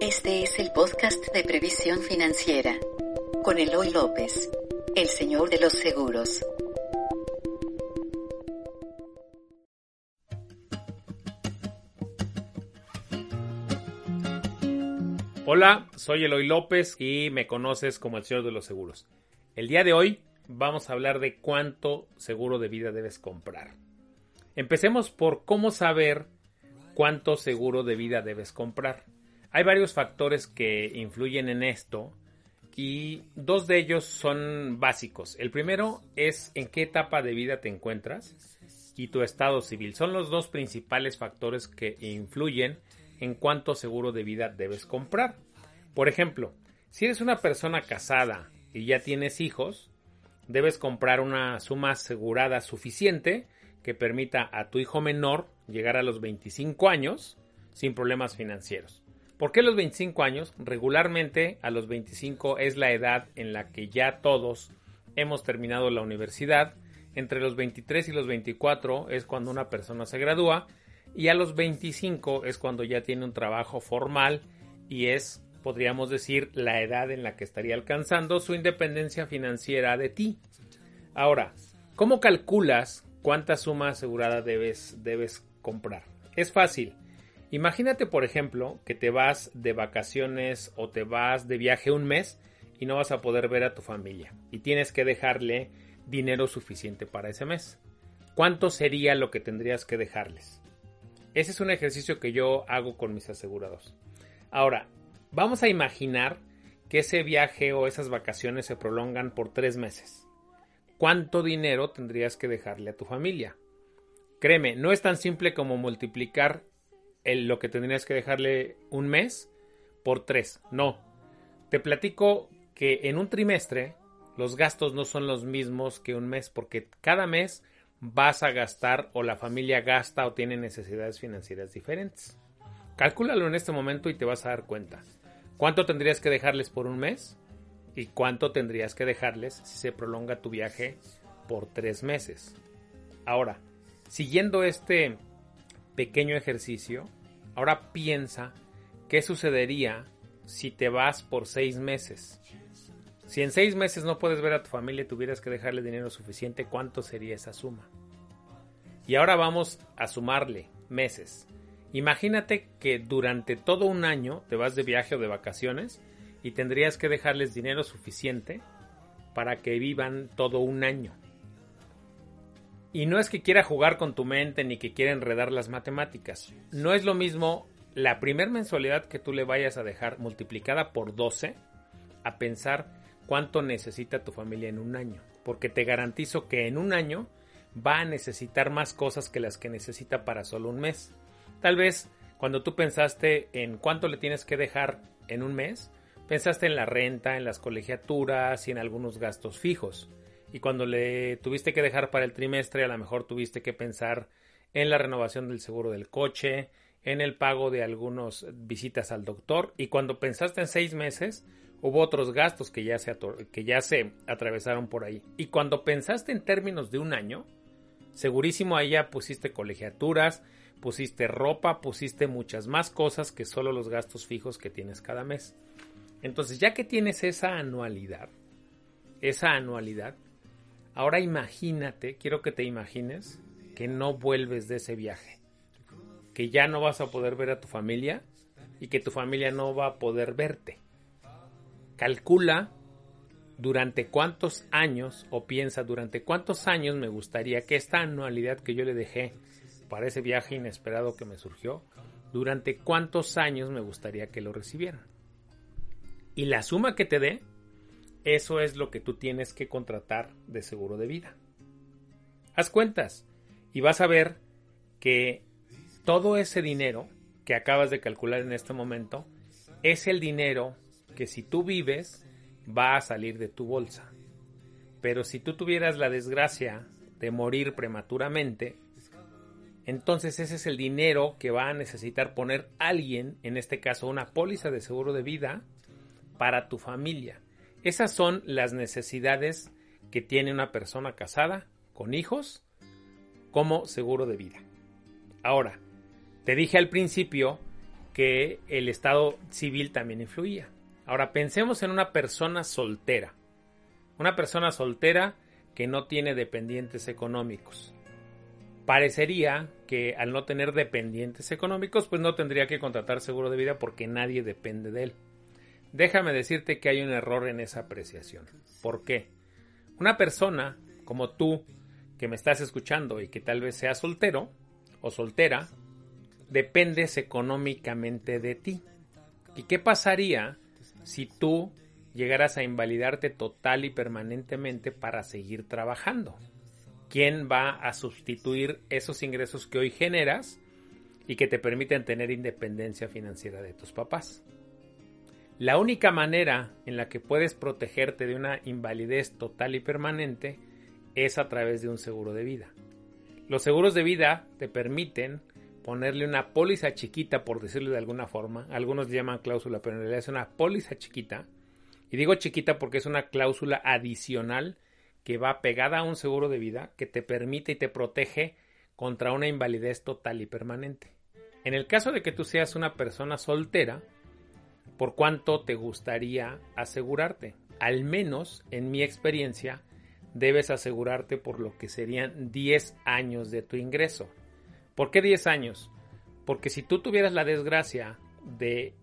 Este es el podcast de previsión financiera con Eloy López, el señor de los seguros. Hola, soy Eloy López y me conoces como el señor de los seguros. El día de hoy vamos a hablar de cuánto seguro de vida debes comprar. Empecemos por cómo saber cuánto seguro de vida debes comprar. Hay varios factores que influyen en esto y dos de ellos son básicos. El primero es en qué etapa de vida te encuentras y tu estado civil. Son los dos principales factores que influyen en cuánto seguro de vida debes comprar. Por ejemplo, si eres una persona casada y ya tienes hijos, debes comprar una suma asegurada suficiente que permita a tu hijo menor llegar a los 25 años sin problemas financieros. ¿Por qué los 25 años? Regularmente a los 25 es la edad en la que ya todos hemos terminado la universidad. Entre los 23 y los 24 es cuando una persona se gradúa y a los 25 es cuando ya tiene un trabajo formal y es, podríamos decir, la edad en la que estaría alcanzando su independencia financiera de ti. Ahora, ¿cómo calculas cuánta suma asegurada debes, debes comprar. Es fácil. Imagínate, por ejemplo, que te vas de vacaciones o te vas de viaje un mes y no vas a poder ver a tu familia y tienes que dejarle dinero suficiente para ese mes. ¿Cuánto sería lo que tendrías que dejarles? Ese es un ejercicio que yo hago con mis asegurados. Ahora, vamos a imaginar que ese viaje o esas vacaciones se prolongan por tres meses cuánto dinero tendrías que dejarle a tu familia. Créeme, no es tan simple como multiplicar lo que tendrías que dejarle un mes por tres. No. Te platico que en un trimestre los gastos no son los mismos que un mes porque cada mes vas a gastar o la familia gasta o tiene necesidades financieras diferentes. Cálculalo en este momento y te vas a dar cuenta. ¿Cuánto tendrías que dejarles por un mes? y cuánto tendrías que dejarles si se prolonga tu viaje por tres meses. Ahora, siguiendo este pequeño ejercicio, ahora piensa qué sucedería si te vas por seis meses. Si en seis meses no puedes ver a tu familia y tuvieras que dejarle dinero suficiente, ¿cuánto sería esa suma? Y ahora vamos a sumarle meses. Imagínate que durante todo un año te vas de viaje o de vacaciones y tendrías que dejarles dinero suficiente para que vivan todo un año. Y no es que quiera jugar con tu mente ni que quiera enredar las matemáticas. No es lo mismo la primer mensualidad que tú le vayas a dejar multiplicada por 12 a pensar cuánto necesita tu familia en un año. Porque te garantizo que en un año va a necesitar más cosas que las que necesita para solo un mes. Tal vez cuando tú pensaste en cuánto le tienes que dejar en un mes, Pensaste en la renta, en las colegiaturas y en algunos gastos fijos. Y cuando le tuviste que dejar para el trimestre, a lo mejor tuviste que pensar en la renovación del seguro del coche, en el pago de algunas visitas al doctor. Y cuando pensaste en seis meses, hubo otros gastos que ya se, que ya se atravesaron por ahí. Y cuando pensaste en términos de un año, segurísimo ahí ya pusiste colegiaturas, pusiste ropa, pusiste muchas más cosas que solo los gastos fijos que tienes cada mes. Entonces, ya que tienes esa anualidad, esa anualidad, ahora imagínate, quiero que te imagines que no vuelves de ese viaje, que ya no vas a poder ver a tu familia y que tu familia no va a poder verte. Calcula durante cuántos años o piensa durante cuántos años me gustaría que esta anualidad que yo le dejé para ese viaje inesperado que me surgió, durante cuántos años me gustaría que lo recibieran y la suma que te dé, eso es lo que tú tienes que contratar de seguro de vida. Haz cuentas y vas a ver que todo ese dinero que acabas de calcular en este momento es el dinero que si tú vives va a salir de tu bolsa. Pero si tú tuvieras la desgracia de morir prematuramente, entonces ese es el dinero que va a necesitar poner alguien, en este caso una póliza de seguro de vida, para tu familia. Esas son las necesidades que tiene una persona casada con hijos como seguro de vida. Ahora, te dije al principio que el estado civil también influía. Ahora pensemos en una persona soltera. Una persona soltera que no tiene dependientes económicos. Parecería que al no tener dependientes económicos, pues no tendría que contratar seguro de vida porque nadie depende de él. Déjame decirte que hay un error en esa apreciación. ¿Por qué? Una persona como tú, que me estás escuchando y que tal vez sea soltero o soltera, dependes económicamente de ti. ¿Y qué pasaría si tú llegaras a invalidarte total y permanentemente para seguir trabajando? ¿Quién va a sustituir esos ingresos que hoy generas y que te permiten tener independencia financiera de tus papás? La única manera en la que puedes protegerte de una invalidez total y permanente es a través de un seguro de vida. Los seguros de vida te permiten ponerle una póliza chiquita, por decirlo de alguna forma. Algunos llaman cláusula, pero en realidad es una póliza chiquita. Y digo chiquita porque es una cláusula adicional que va pegada a un seguro de vida que te permite y te protege contra una invalidez total y permanente. En el caso de que tú seas una persona soltera, ¿por cuánto te gustaría asegurarte? Al menos, en mi experiencia, debes asegurarte por lo que serían 10 años de tu ingreso. ¿Por qué 10 años? Porque si tú tuvieras la desgracia de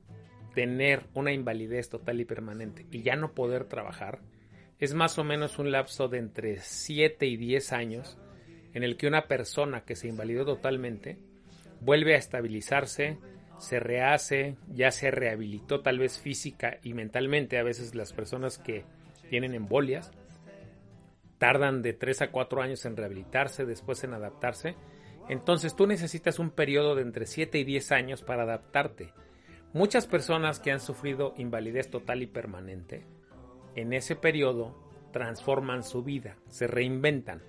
tener una invalidez total y permanente y ya no poder trabajar, es más o menos un lapso de entre 7 y 10 años en el que una persona que se invalidó totalmente vuelve a estabilizarse, se rehace, ya se rehabilitó tal vez física y mentalmente, a veces las personas que tienen embolias tardan de 3 a 4 años en rehabilitarse, después en adaptarse, entonces tú necesitas un periodo de entre 7 y 10 años para adaptarte. Muchas personas que han sufrido invalidez total y permanente, en ese periodo transforman su vida, se reinventan.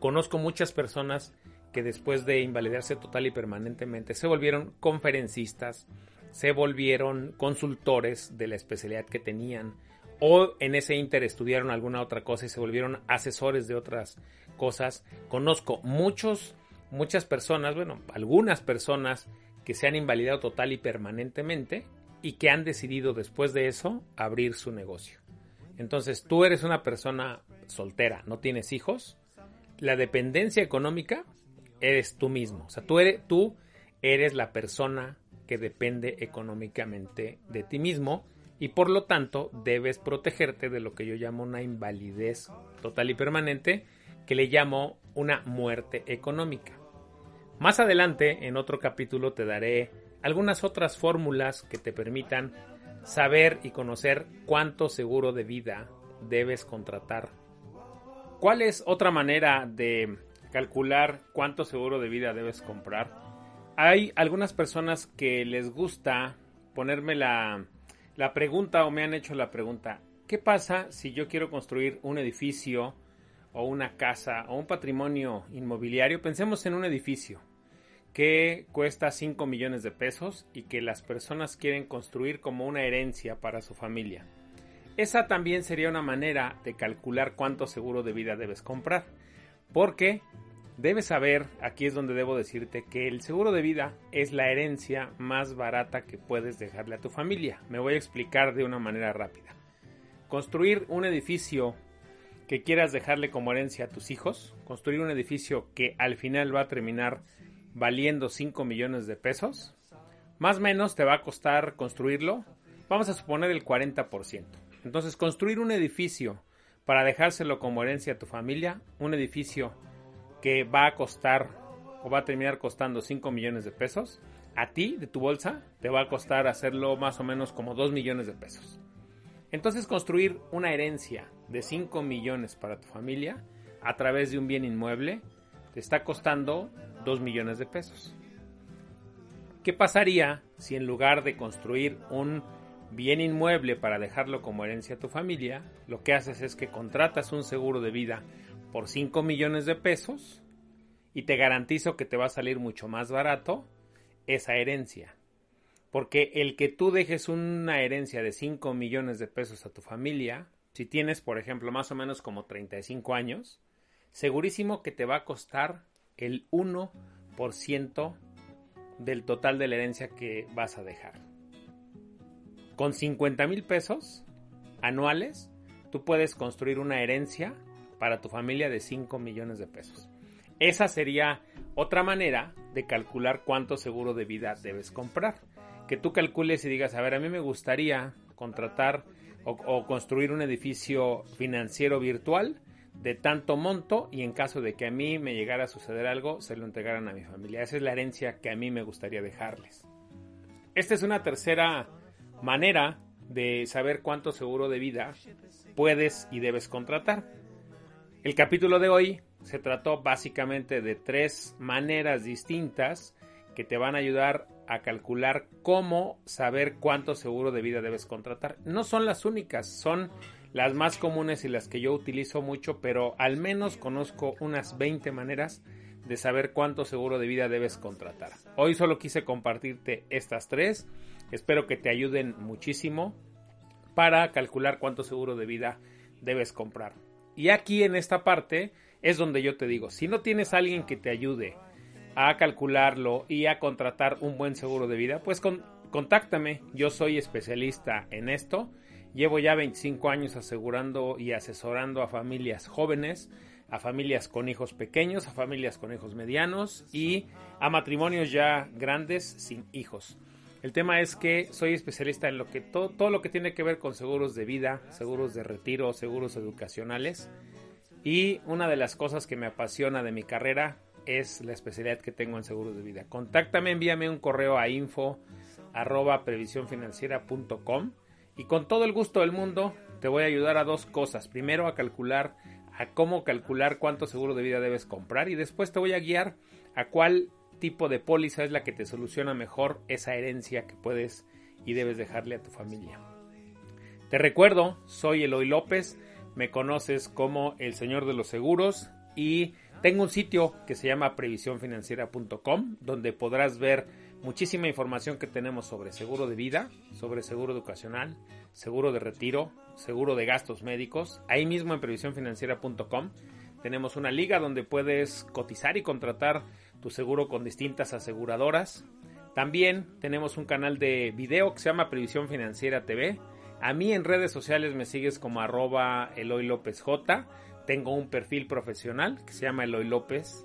Conozco muchas personas que después de invalidarse total y permanentemente se volvieron conferencistas, se volvieron consultores de la especialidad que tenían o en ese inter estudiaron alguna otra cosa y se volvieron asesores de otras cosas. Conozco muchos muchas personas, bueno, algunas personas que se han invalidado total y permanentemente y que han decidido después de eso abrir su negocio. Entonces, tú eres una persona soltera, no tienes hijos, la dependencia económica eres tú mismo, o sea, tú eres, tú eres la persona que depende económicamente de ti mismo y por lo tanto debes protegerte de lo que yo llamo una invalidez total y permanente que le llamo una muerte económica. Más adelante, en otro capítulo, te daré algunas otras fórmulas que te permitan saber y conocer cuánto seguro de vida debes contratar. ¿Cuál es otra manera de calcular cuánto seguro de vida debes comprar? Hay algunas personas que les gusta ponerme la, la pregunta o me han hecho la pregunta, ¿qué pasa si yo quiero construir un edificio o una casa o un patrimonio inmobiliario, pensemos en un edificio que cuesta 5 millones de pesos y que las personas quieren construir como una herencia para su familia. Esa también sería una manera de calcular cuánto seguro de vida debes comprar. Porque debes saber, aquí es donde debo decirte, que el seguro de vida es la herencia más barata que puedes dejarle a tu familia. Me voy a explicar de una manera rápida. Construir un edificio que quieras dejarle como herencia a tus hijos, construir un edificio que al final va a terminar valiendo 5 millones de pesos, más o menos te va a costar construirlo, vamos a suponer el 40%. Entonces, construir un edificio para dejárselo como herencia a tu familia, un edificio que va a costar o va a terminar costando 5 millones de pesos, a ti, de tu bolsa, te va a costar hacerlo más o menos como 2 millones de pesos. Entonces construir una herencia de 5 millones para tu familia a través de un bien inmueble te está costando 2 millones de pesos. ¿Qué pasaría si en lugar de construir un bien inmueble para dejarlo como herencia a tu familia, lo que haces es que contratas un seguro de vida por 5 millones de pesos y te garantizo que te va a salir mucho más barato esa herencia? Porque el que tú dejes una herencia de 5 millones de pesos a tu familia, si tienes, por ejemplo, más o menos como 35 años, segurísimo que te va a costar el 1% del total de la herencia que vas a dejar. Con 50 mil pesos anuales, tú puedes construir una herencia para tu familia de 5 millones de pesos. Esa sería otra manera de calcular cuánto seguro de vida debes comprar. Que tú calcules y digas, a ver, a mí me gustaría contratar o, construir un edificio financiero virtual de tanto monto y en caso de que a mí me llegara a suceder algo, se lo entregaran a mi familia. Esa es la herencia que a mí me gustaría dejarles. Esta es una tercera manera de saber cuánto seguro de vida puedes y debes contratar. El capítulo de hoy se trató básicamente de tres maneras distintas que te van a ayudar a calcular cómo saber cuánto seguro de vida debes contratar. No son las únicas, son las más comunes y las que yo utilizo mucho, pero al menos conozco unas 20 maneras de saber cuánto seguro de vida debes contratar. Hoy solo quise compartirte estas tres, espero que te ayuden muchísimo para calcular cuánto seguro de vida debes comprar. Y aquí en esta parte es donde yo te digo, si no tienes alguien que te ayude a calcularlo y a contratar un buen seguro de vida, pues contáctame. Yo soy especialista en esto. Llevo ya 25 años asegurando y asesorando a familias jóvenes, a familias con hijos pequeños, a familias con hijos medianos y a matrimonios ya grandes sin hijos. El tema es que soy especialista en lo que todo, todo lo que tiene que ver con seguros de vida, seguros de retiro, seguros educacionales. Y una de las cosas que me apasiona de mi carrera es la especialidad que tengo en seguros de vida. Contáctame, envíame un correo a info arroba y con todo el gusto del mundo te voy a ayudar a dos cosas. Primero a calcular a cómo calcular cuánto seguro de vida debes comprar y después te voy a guiar a cuál tipo de póliza es la que te soluciona mejor esa herencia que puedes y debes dejarle a tu familia. Te recuerdo, soy Eloy López, me conoces como el Señor de los Seguros y tengo un sitio que se llama previsiónfinanciera.com donde podrás ver muchísima información que tenemos sobre seguro de vida, sobre seguro educacional, seguro de retiro, seguro de gastos médicos. Ahí mismo en previsiónfinanciera.com tenemos una liga donde puedes cotizar y contratar tu seguro con distintas aseguradoras. También tenemos un canal de video que se llama Previsión Financiera TV. A mí en redes sociales me sigues como arroba Eloy López J. Tengo un perfil profesional que se llama Eloy López.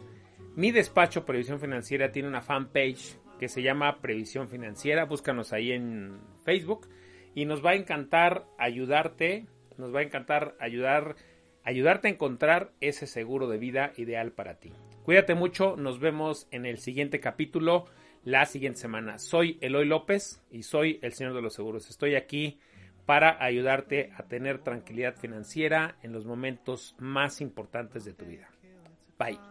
Mi despacho Previsión Financiera tiene una fanpage que se llama Previsión Financiera. Búscanos ahí en Facebook y nos va a encantar ayudarte, nos va a encantar ayudar ayudarte a encontrar ese seguro de vida ideal para ti. Cuídate mucho, nos vemos en el siguiente capítulo la siguiente semana. Soy Eloy López y soy el Señor de los Seguros. Estoy aquí para ayudarte a tener tranquilidad financiera en los momentos más importantes de tu vida. Bye.